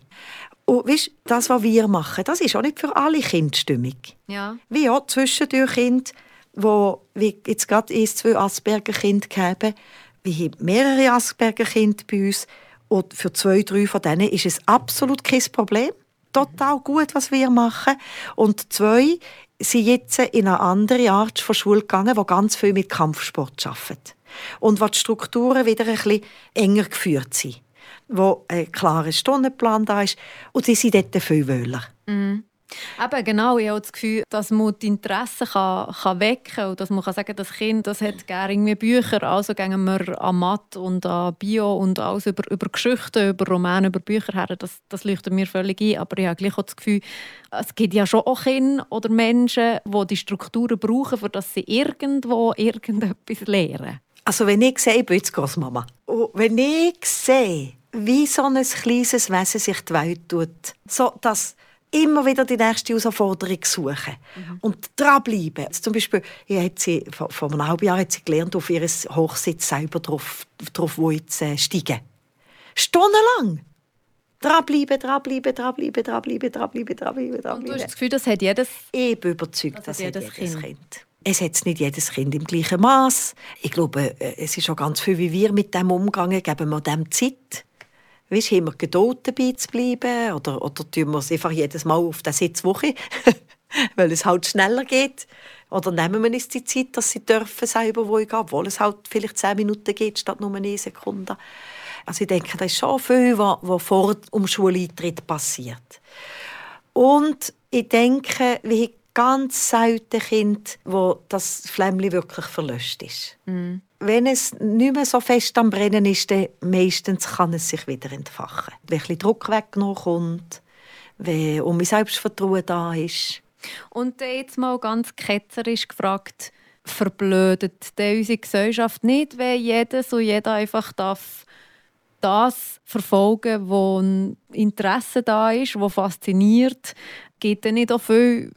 S3: Und weißt, das, was wir machen, das ist auch nicht für alle Kinder stimmig.
S2: Ja.
S3: Wie auch zwischendurch Kinder, wo wie jetzt gerade ein, zwei Asperger-Kinder haben, wir haben mehrere Asperger-Kinder bei uns und für zwei, drei von denen ist es absolut kein Problem. Total gut, was wir machen. Und zwei sind jetzt in eine andere Art von Schule gegangen, die ganz viel mit Kampfsport arbeitet. Und wo die Strukturen wieder ein bisschen enger geführt sind. Wo ein klarer Stundenplan da ist. Und sie sind dort viel wöhler.
S2: Mhm. Eben, genau. Ich habe das Gefühl, dass man die Interessen kann, kann wecken kann. Und dass man kann sagen kann, das Kind das hat gerne Bücher. Also gehen wir an Mathe und an Bio und alles über, über Geschichten, über Romane, über Bücher her. Das, das leuchtet mir völlig ein. Aber ich habe gleich auch das Gefühl, es gibt ja schon auch Kinder oder Menschen, die die Strukturen brauchen, für dass sie irgendwo irgendetwas lernen.
S3: Also wenn ich sehe, ich bin jetzt Großmama. Und wenn ich sehe, wie so ein kleines Wesen sich die Welt tut, so dass immer wieder die nächste Herausforderung suchen mhm. und dranbleiben. Zum Beispiel, hat sie, vor, vor einem halben Jahr hat sie gelernt, auf ihr Hochsitz selber drauf, drauf wo jetzt, äh, steigen. Stundenlang. Dranbleiben, dranbleiben, dranbleiben, dranbleiben, dranbleiben, dranbleiben, dranbleiben. Und
S2: du hast das Gefühl, das hat jedes...
S3: Ich bin überzeugt, das, das hat jedes, jedes kind. kind. Es hat nicht jedes Kind im gleichen Maß. Ich glaube, äh, es ist schon ganz viel, wie wir mit dem umgehen, geben wir dem Zeit weißt, haben wir Geduld dabei zu bleiben oder, oder tun wir es einfach jedes Mal auf der Sitzwoche, weil es halt schneller geht. Oder nehmen wir uns die Zeit, dass sie dürfen selber gehen, obwohl es halt vielleicht zehn Minuten geht, statt nur eine Sekunde. Also ich denke, das ist schon viel, was, vor dem Schuleintritt passiert. Und ich denke, wir ganz selten Kind, wo das Flämmchen wirklich verlöscht ist. Mm. Wenn es nicht mehr so fest am Brennen ist, dann meistens kann es sich wieder entfachen. Wenn ein Druck weggenommen kommt, wenn um mein Selbstvertrauen da ist.
S2: Und jetzt mal ganz ketzerisch gefragt, verblödet unsere Gesellschaft nicht, wenn jeder so jeder einfach darf das verfolgen, wo ein Interesse da ist, wo fasziniert, geht dann nicht auch viel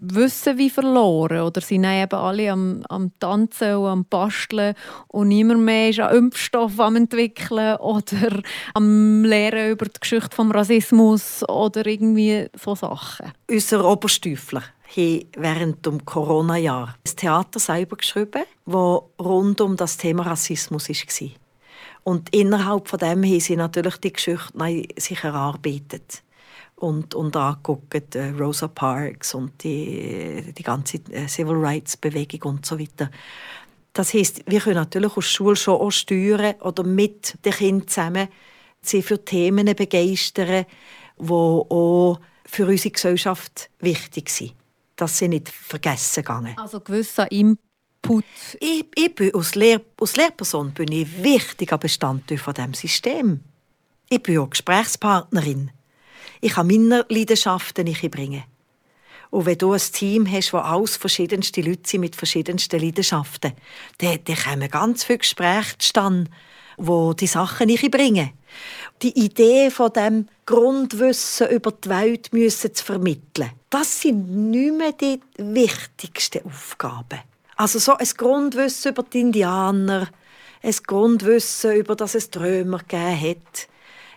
S2: Wissen wie verloren oder sind eben alle am, am Tanzen und am Basteln und niemand mehr ist an Impfstoff am entwickeln oder am Lehren über die Geschichte des Rassismus oder irgendwie so Sachen.
S3: Unser Oberstüfler haben während dem Corona-Jahr das Theater selber geschrieben, das rund um das Thema Rassismus war. Und innerhalb von dem haben sie natürlich die Geschichte sich erarbeitet und, und angeguckt, äh, Rosa Parks und die, die ganze äh, Civil Rights Bewegung und so weiter. Das heißt, wir können natürlich aus Schule schon auch steuern oder mit den Kindern zusammen sie für Themen begeistern, die auch für unsere Gesellschaft wichtig sind. Dass sie nicht vergessen gehen.
S2: Also gewisser Input.
S3: Ich, ich bin als, Lehr als Lehrperson bin ich wichtiger Bestandteil von dem System. Ich bin auch Gesprächspartnerin ich kann meine Leidenschaften bringen. Und wenn du ein Team hast, wo alles verschiedenste Leute sind mit verschiedensten Leidenschaften, dann, dann kommen ganz viele Gespräche zustande, wo die Sachen bringen. Die Idee von dem Grundwissen über die Welt müssen zu vermitteln, das sind nicht mehr die wichtigsten Aufgaben. Also so ein Grundwissen über die Indianer, ein Grundwissen, über das es Trömer gegeben hat.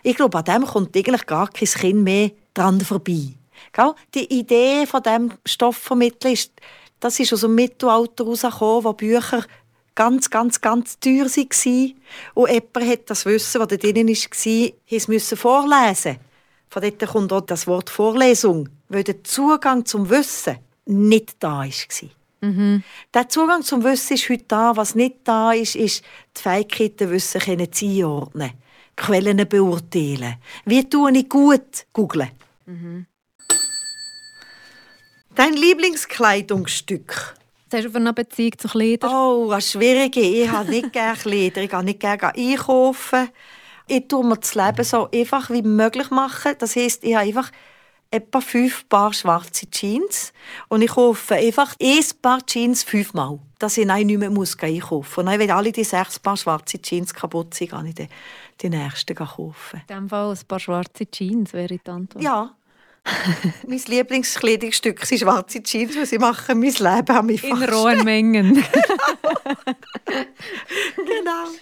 S3: Ich glaube, an dem kommt eigentlich gar kein Kind mehr dran vorbei. Die Idee von dem Stoffvermitteln ist, das ist aus dem Mittelalter herausgekommen, wo Bücher ganz, ganz, ganz teuer waren. Und jemand hat das Wissen, das da drin war, müssen vorlesen. Von dort kommt auch das Wort Vorlesung, weil der Zugang zum Wissen nicht da war. Mhm. Der Zugang zum Wissen ist heute da. Was nicht da ist, ist die Fähigkeit, das Wissen einordnen Quellen beurteilen. Wie tue ich gut? Googlen. Mhm. Dein Lieblingskleidungsstück?
S2: Was hast du für eine Beziehung zu Kleidern?
S3: Oh, was schwierig. Ich habe nicht gerne Kleider. Ich gehe nicht gerne einkaufen. Ich tue mir das Leben so einfach wie möglich machen. Das heisst, ich habe einfach etwa fünf Paar schwarze Jeans und ich kaufe einfach ein Paar Jeans fünfmal, dass ich nicht mehr muss einkaufen muss. Und wenn alle die sechs Paar schwarze Jeans kaputt sind, kann ich die, die nächsten kaufen.
S2: In diesem Fall ein paar schwarze Jeans wäre die Antwort.
S3: Ja, mein Lieblingskleidungsstück sind schwarze Jeans, weil sie machen mein Leben an mich
S2: In rohen Mengen.
S3: genau.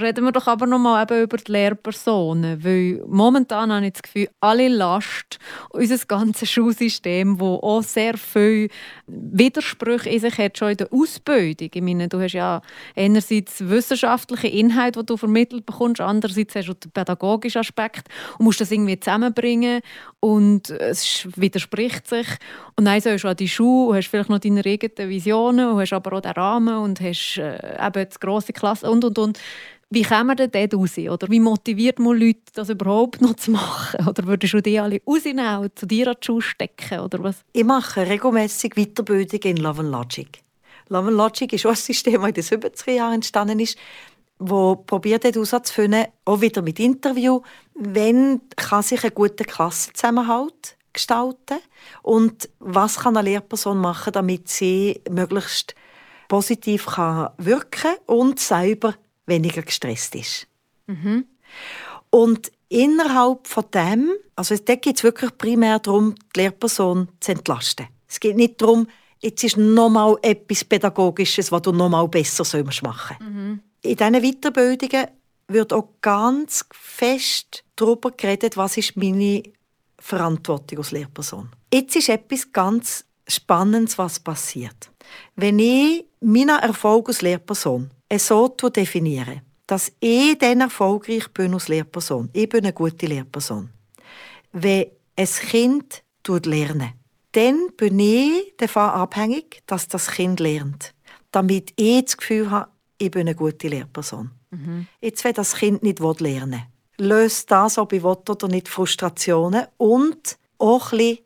S2: Reden wir doch aber noch mal eben über die Lehrpersonen, weil momentan habe ich das Gefühl, alle Last, unser ganzes Schulsystem, das auch sehr viel Widersprüche in sich hat, schon in der Ausbildung. Ich meine, du hast ja einerseits wissenschaftliche Inhalte, die du vermittelt bekommst, andererseits hast du den pädagogischen Aspekt und musst das irgendwie zusammenbringen und es widerspricht sich. Und dann sollst du an die Schule, hast vielleicht noch deine eigenen Visionen, hast aber auch den Rahmen und hast äh, eben die grosse Klasse und, und, und. Wie kommen denn raus? Oder wie motiviert man Leute, das überhaupt noch zu machen? Oder würdest du die alle rausnehmen zu dir an die Schule stecken? Oder was?
S3: Ich mache regelmäßig Weiterbildung in Love and Logic. Love and Logic ist auch ein System, das in den 70er Jahren entstanden ist, wo probiert hat herauszufinden, auch wieder mit Interview, wenn kann sich ein guter Klassenzusammenhalt gestalten und was kann eine Lehrperson machen, damit sie möglichst positiv kann wirken und selber weniger gestresst ist. Mhm. Und innerhalb von dem, also da geht es wirklich primär darum, die Lehrperson zu entlasten. Es geht nicht darum, jetzt ist nochmal etwas Pädagogisches, was du nochmal besser machen sollst. Mhm. In diesen Weiterbildungen wird auch ganz fest darüber geredet, was ist meine Verantwortung als Lehrperson. Jetzt ist etwas ganz Spannendes, was passiert. Wenn ich meinen Erfolg als Lehrperson so definiere, dass ich dann erfolgreich bin als Lehrperson. Ich bin eine gute Lehrperson. Wenn ein Kind lernt, dann bin ich davon abhängig, dass das Kind lernt. Damit ich das Gefühl habe, ich bin eine gute Lehrperson. Mhm. Jetzt, wenn das Kind nicht lernen will, löst das, ob ich will oder nicht, Frustrationen und auch ein bisschen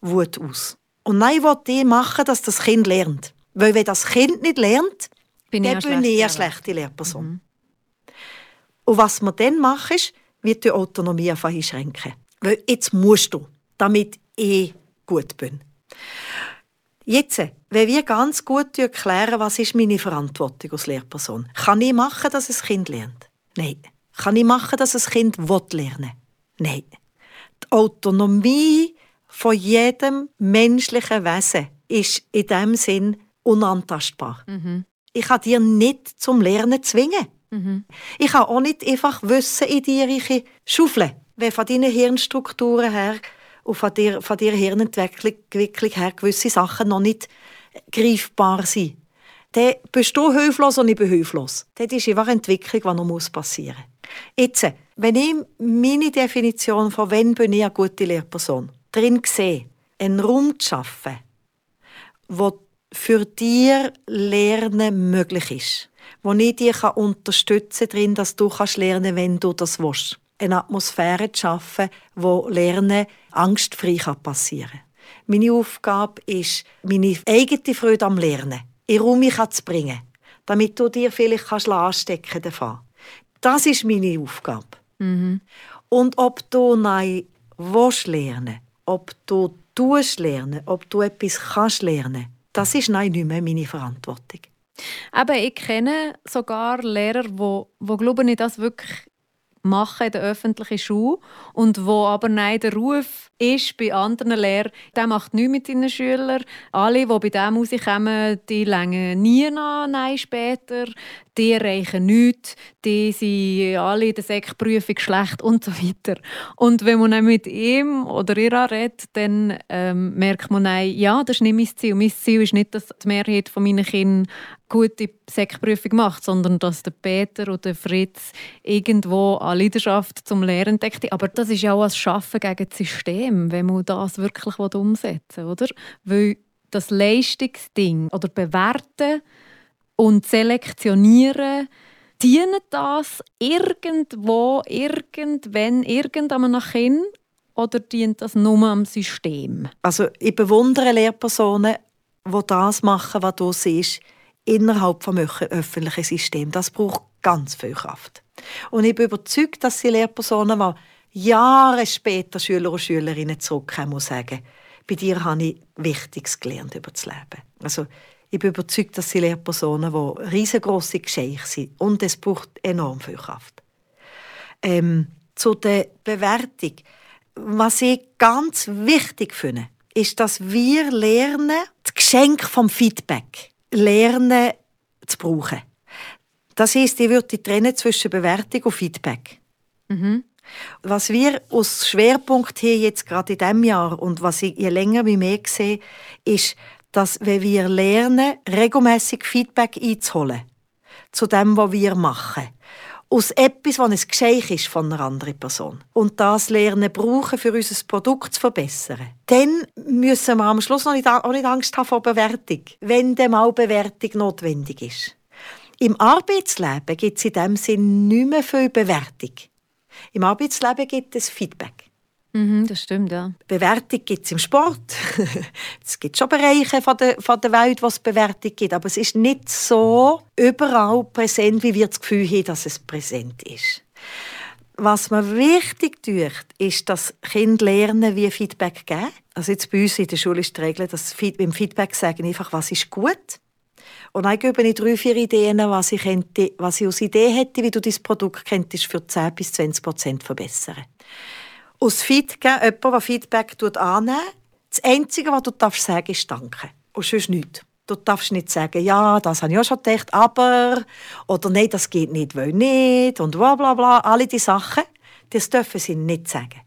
S3: Wut aus. Und nein, will ich machen, dass das Kind lernt. Weil wenn das Kind nicht lernt, bin dann ich bin ich eine schlechte Lehrperson. Mhm. Und was wir dann machen, ist, wird die Autonomie einfach einschränken. Weil jetzt musst du, damit ich gut bin. Jetzt, wenn wir ganz gut erklären, was ist meine Verantwortung als Lehrperson, kann ich machen, dass ein Kind lernt? Nein. Kann ich machen, dass ein Kind lernen will? Nein. Die Autonomie von jedem menschlichen Wesen ist in diesem Sinn unantastbar. Mhm ich kann dir nicht zum Lernen zwingen. Mhm. Ich kann auch nicht einfach Wissen in dir schaufeln, wenn von deinen Hirnstrukturen her und von, dir, von deiner Hirnentwicklung her gewisse Sachen noch nicht greifbar sind. Dann bist du hilflos und ich bin hilflos. Das ist einfach eine Entwicklung, die noch passieren muss. Jetzt, wenn ich meine Definition von «Wenn bin ich eine gute Lehrperson» drin sehe, einen Raum zu schaffen, wo für dir Lernen möglich ist. Wo ich dich unterstützen kann, dass du lernen kannst, wenn du das willst. Eine Atmosphäre zu schaffen, wo Lernen angstfrei passieren kann. Meine Aufgabe ist, meine eigene Freude am Lernen in Raum zu bringen, damit du dir vielleicht kannst anstecken davon. Das ist meine Aufgabe. Mhm. Und ob du nein willst lernen, ob du tust lernen, ob du etwas kannst lernen, das ist nein nicht mehr meine Verantwortung.
S2: Aber ich kenne sogar Lehrer, die, die glauben, ich das wirklich machen in der öffentlichen Schule und wo aber nein, der Ruf ist bei anderen Lehrern, der macht nichts mit seinen Schülern. Alle, die bei dem rauskommen, die längen nie nach, nein, später. Die erreichen nichts, die sind alle in der Sekprüfung schlecht und so weiter. Und wenn man dann mit ihm oder ihr redet, dann ähm, merkt man, nein, ja, das ist nicht mein Ziel. Mein Ziel ist nicht, dass die Mehrheit meiner Kinder gute Sekprüfung macht, sondern dass der Peter oder Fritz irgendwo eine Leidenschaft zum Lehren entdeckt. Aber das ist ja auch ein Schaffen gegen das System, wenn man das wirklich umsetzen will, oder? Weil das Leistungsding oder Bewerten und Selektionieren dient das irgendwo, irgendwann, irgendwann nach Kind oder dient das nur am System?
S3: Also ich bewundere Lehrpersonen, die das machen, was du siehst, innerhalb des öffentlichen Systems. Das braucht ganz viel Kraft. Und ich bin überzeugt, dass die Lehrpersonen, die Jahre später Schüler und Schülerinnen zurückkommen und sagen, bei dir habe ich Wichtiges gelernt über das Leben. Also ich bin überzeugt, dass sie Lehrpersonen, die riesengroße Geschenke sind. Und es braucht enorm viel Kraft. Ähm, zu der Bewertung. Was ich ganz wichtig finde, ist, dass wir lernen, das Geschenk vom Feedback lernen zu brauchen. Das heisst, ich würde trennen zwischen Bewertung und Feedback. Mhm. Was wir aus Schwerpunkt hier jetzt gerade in diesem Jahr und was ich je länger wie mehr sehe, ist, dass wenn wir lernen, regelmäßig Feedback einzuholen zu dem, was wir machen, aus etwas, was ein Geschenk ist von einer anderen Person und das Lernen brauchen, für unser Produkt zu verbessern, dann müssen wir am Schluss noch nicht, auch nicht Angst haben vor Bewertung, wenn dann mal Bewertung notwendig ist. Im Arbeitsleben gibt es in diesem Sinn nicht mehr viel Bewertung. Im Arbeitsleben gibt es Feedback.
S2: Mhm, das stimmt, ja.
S3: Bewertung gibt es im Sport. es gibt schon Bereiche von der, von der Welt, wo es Bewertung gibt, aber es ist nicht so überall präsent, wie wir das Gefühl haben, dass es präsent ist. Was mir wichtig tut, ist, dass Kinder lernen, wie Feedback geben. Also jetzt bei uns in der Schule ist die Regel, dass beim Feedback sagen einfach, was ist gut. Und dann gebe ich drei, vier Ideen, was ich, könnte, was ich als Idee hätte, wie du dein Produkt könntest für 10 bis 20 Prozent verbessern aus Feedback, jemand, der Feedback annimmt, das Einzige, was du darfst sagen ist Danke. Und sonst nichts. Du darfst nicht sagen, ja, das habe ich auch schon gedacht, aber, oder nein, das geht nicht, weil nicht, und bla bla bla. Alle diese Sachen, das dürfen sie nicht sagen.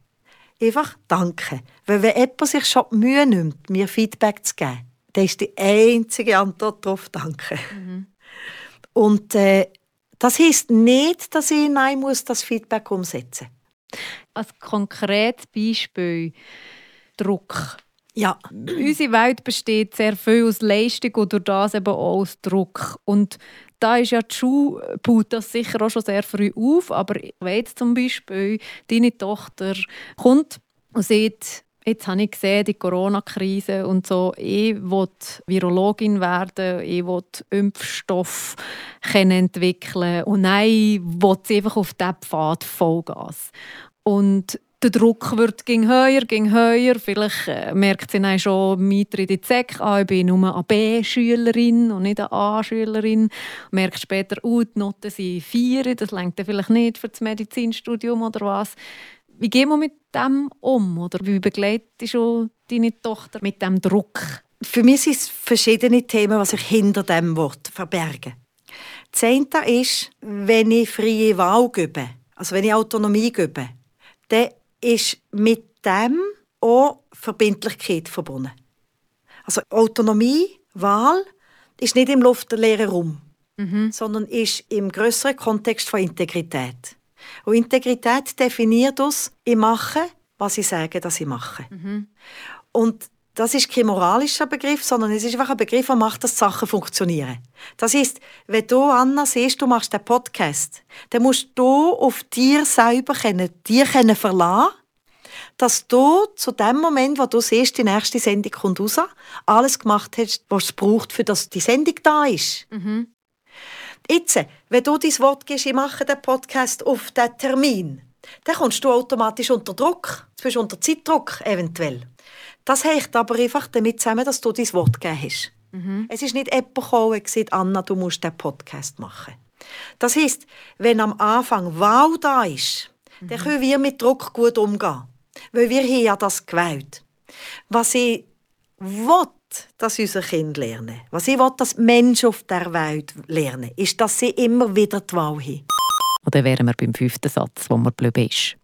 S3: Einfach Danke. Weil wenn jemand sich schon die Mühe nimmt, mir Feedback zu geben, dann ist die einzige Antwort darauf Danke. Mhm. Und äh, das heisst nicht, dass ich nein muss das Feedback umsetzen
S2: als konkretes Beispiel Druck.
S3: Ja.
S2: Unsere Welt besteht sehr viel aus Leistung und durch das eben auch aus Druck. Und da ist ja die Schule baut das sicher auch schon sehr früh auf, aber wenn jetzt zum Beispiel deine Tochter kommt und sieht, Jetzt habe ich gesehen, die Corona-Krise und so. Ich will Virologin werden, ich will Impfstoff entwickeln und nein, ich will einfach auf diesen Pfad Vollgas. Und der Druck wird ging höher, ging höher. Vielleicht äh, merkt sie dann schon mit in die Zeck, ah, ich bin nur eine B-Schülerin und nicht eine A-Schülerin. Merkt später, oh, die Noten sind vier, das lenkt vielleicht nicht für das Medizinstudium oder was. Wie gehen wir mit dem um? Oder wie begleitest du deine Tochter mit dem Druck?
S3: Für mich sind es verschiedene Themen, die sich hinter dem Wort verbergen. Das eine ist, wenn ich freie Wahl gebe, also wenn ich Autonomie gebe, dann ist mit dem auch Verbindlichkeit verbunden. Also Autonomie, Wahl, ist nicht im luftleeren Raum, mhm. sondern ist im größeren Kontext von Integrität. Und Integrität definiert uns, ich mache, was ich sage, dass ich mache. Mhm. Und das ist kein moralischer Begriff, sondern es ist einfach ein Begriff, der macht, dass Sachen funktionieren. Das heißt, wenn du, Anna, siehst, du machst einen Podcast, dann musst du auf dir selber können, dir können verlassen dass du zu dem Moment, wo du siehst, die nächste Sendung kommt raus, alles gemacht hast, was es braucht, für dass die Sendung da ist. Mhm. Jetzt, wenn du dein Wort gibst, ich mache den Podcast auf den Termin, dann kommst du automatisch unter Druck. Du bist unter Zeitdruck eventuell. Das hängt aber einfach damit zusammen, dass du dein Wort gegeben hast. Mhm. Es ist nicht jemand gekommen und gesagt, Anna, du musst den Podcast machen. Das heißt, wenn am Anfang Wow da ist, mhm. dann können wir mit Druck gut umgehen. Weil wir haben ja das gewählt. Was ich will, dass unsere Kinder lernen, was ich will, dass Menschen auf der Welt lernen, ist, dass sie immer wieder die Wahl haben.
S2: Und dann wären wir beim fünften Satz, wo man blöd ist.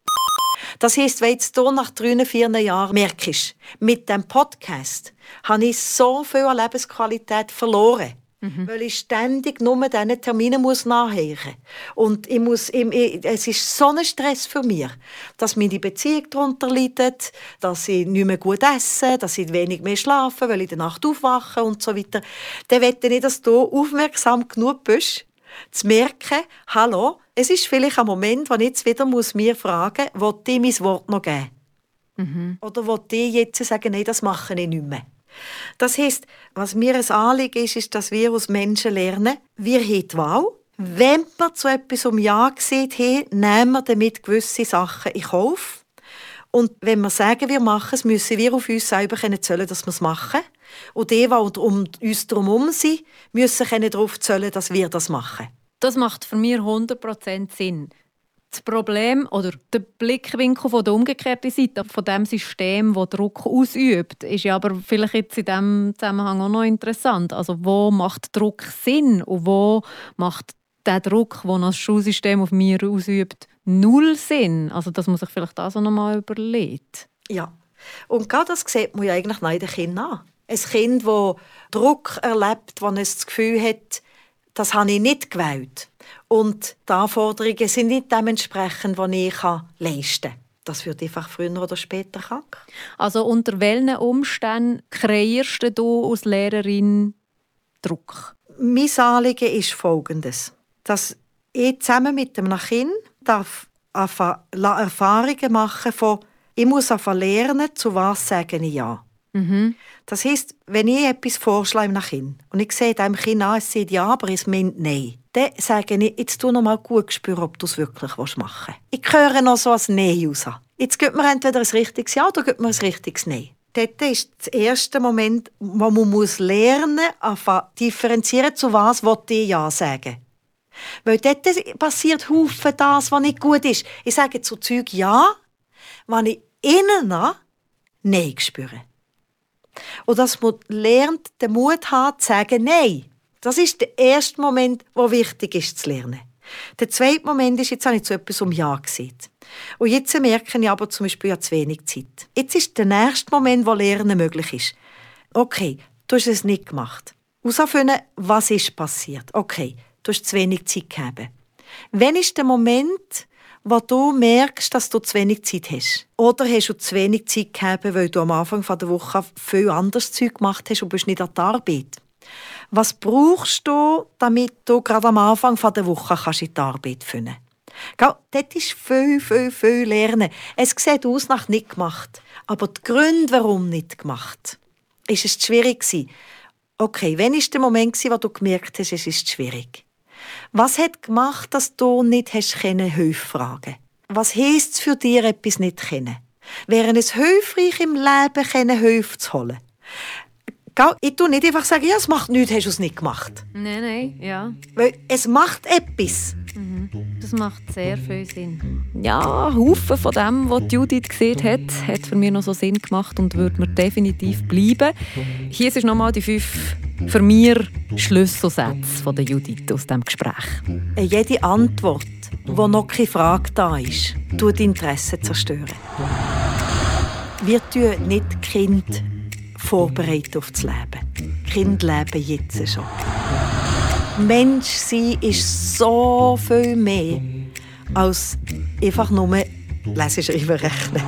S3: Das heisst, wenn jetzt du nach drei, vier Jahren merkst, mit dem Podcast habe ich so viel an Lebensqualität verloren. Mhm. Weil ich ständig nur diesen Terminen muss nachhören Und ich muss, ich, es ist so ein Stress für mich, dass meine Beziehung darunter leidet, dass ich nicht mehr gut esse, dass ich wenig mehr schlafe, weil ich in der Nacht aufwache und so weiter. Dann möchte ich, dass du aufmerksam genug bist, zu merken, hallo, es ist vielleicht ein Moment, wo ich jetzt wieder muss mir fragen muss, will ich mein Wort noch geben? Mhm. Oder will ich jetzt sagen, nein, das mache ich nicht mehr? Das heisst, was mir ein Anliegen ist, ist, dass wir als Menschen lernen, wir haben die Wahl. Wenn wir zu etwas um Ja gesehen haben, nehmen wir damit gewisse Sachen in Kauf. Und wenn wir sagen, wir machen es, müssen wir auf uns selber zählen, dass wir es machen. Und die, die um uns herum sind, müssen darauf zählen, dass wir das machen.
S2: Das macht für mich 100% Sinn. Das Problem oder der Blickwinkel von der umgekehrten Seite, von dem System, das Druck ausübt, ist ja aber vielleicht jetzt in diesem Zusammenhang auch noch interessant. Also wo macht Druck Sinn und wo macht der Druck, den das Schulsystem auf mir ausübt, null Sinn? Also dass man sich vielleicht das auch noch mal überlegt.
S3: Ja, und gerade das sieht man ja eigentlich bei den Kindern an. Ein Kind, das Druck erlebt, das das Gefühl hat, das habe ich nicht gewählt. Und die Anforderungen sind nicht dementsprechend, die ich leisten kann. Das wird einfach früher oder später krank.
S2: Also unter welchen Umständen kreierst du als Lehrerin Druck?
S3: Mein Anliegen ist folgendes. Dass ich zusammen mit dem Kind Erfahrungen machen von ich muss lernen, zu was sage ich ja. Mhm. Das heisst, wenn ich etwas vorschlage nach Kind und ich sehe dem Kind an, es sagt ja, aber es meint nein, dann sage ich, jetzt tu noch mal gut spüren, ob du es wirklich machen willst. Ich höre noch so ein Nein raus. Jetzt gibt mir entweder ein richtiges Ja oder gibt mir ein richtiges Nein. Dort ist der erste Moment, wo man muss lernen muss, differenzieren, zu was ich Ja sagen Weil dort passiert Haufen das, was nicht gut ist. Ich sage zu Zeug Ja, wenn ich innen Nein spüre. Und dass man lernt, den Mut hat, zu sagen Nein. Das ist der erste Moment, wo wichtig ist zu lernen. Der zweite Moment ist, jetzt habe ich zu etwas um Ja gesagt. Und jetzt merke ich aber zum Beispiel ja zu wenig Zeit. Jetzt ist der nächste Moment, wo Lernen möglich ist. Okay, du hast es nicht gemacht. Herausfinden, was ist passiert. Okay, du hast zu wenig Zeit gegeben. Wann ist der Moment, wo du merkst, dass du zu wenig Zeit hast. Oder hast du zu wenig Zeit gehabt, weil du am Anfang der Woche viel anderes Zeug gemacht hast und bist nicht an der Arbeit. Was brauchst du, damit du gerade am Anfang der Woche kannst in die Arbeit finden kannst? Dort ist viel, viel, viel Lernen. Es sieht aus nach nicht gemacht. Aber die Gründe, warum nicht gemacht, ist es schwierig Okay, wann war der Moment, wo du gemerkt hast, es ist schwierig? Was hat gemacht, dass du nicht hast können Hilfe fragen? Was heisst es für dich, etwas nicht zu kennen? Wäre es hilfreich im Leben, können Hilfe zu holen? Ich tue nicht einfach sagen, ja, es macht nichts, hast du es nicht gemacht.
S2: Nein, nein, ja.
S3: Weil es macht etwas.
S2: Das macht sehr viel Sinn. Ja, Haufen von dem, was Judith gesehen hat, hat für mich noch so Sinn gemacht und würde mir definitiv bleiben. Hier ist nochmal die fünf für mich Schlüsselsätze von der Judith aus diesem Gespräch.
S3: Jede Antwort, wo noch keine Frage da ist, tut Interesse zerstören. Wir tun nicht Kind vorbereiten auf das Leben. Kind leben jetzt schon. Mensch sein ist so viel mehr als einfach nur lesen, schreiben, rechnen.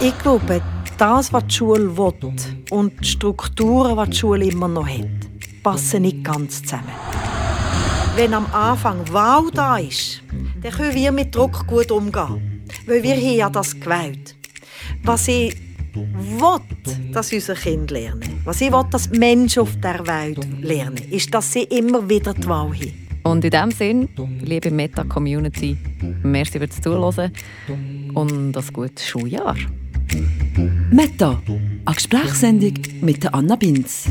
S3: Ich glaube, das, was die Schule will und die Strukturen, die die Schule immer noch hat, passen nicht ganz zusammen. Wenn am Anfang Wow da ist, dann können wir mit Druck gut umgehen. Weil wir haben ja das gewählt. Was ich will, dass unsere Kinder lernen, was ich will, dass Menschen auf der Welt lernen, ist, dass sie immer wieder die Wahl haben.
S2: Und in diesem Sinn, liebe Meta-Community, merci fürs Zuhören und ein gutes Schuljahr.
S1: Meta, eine Gesprächssendung mit Anna Binz.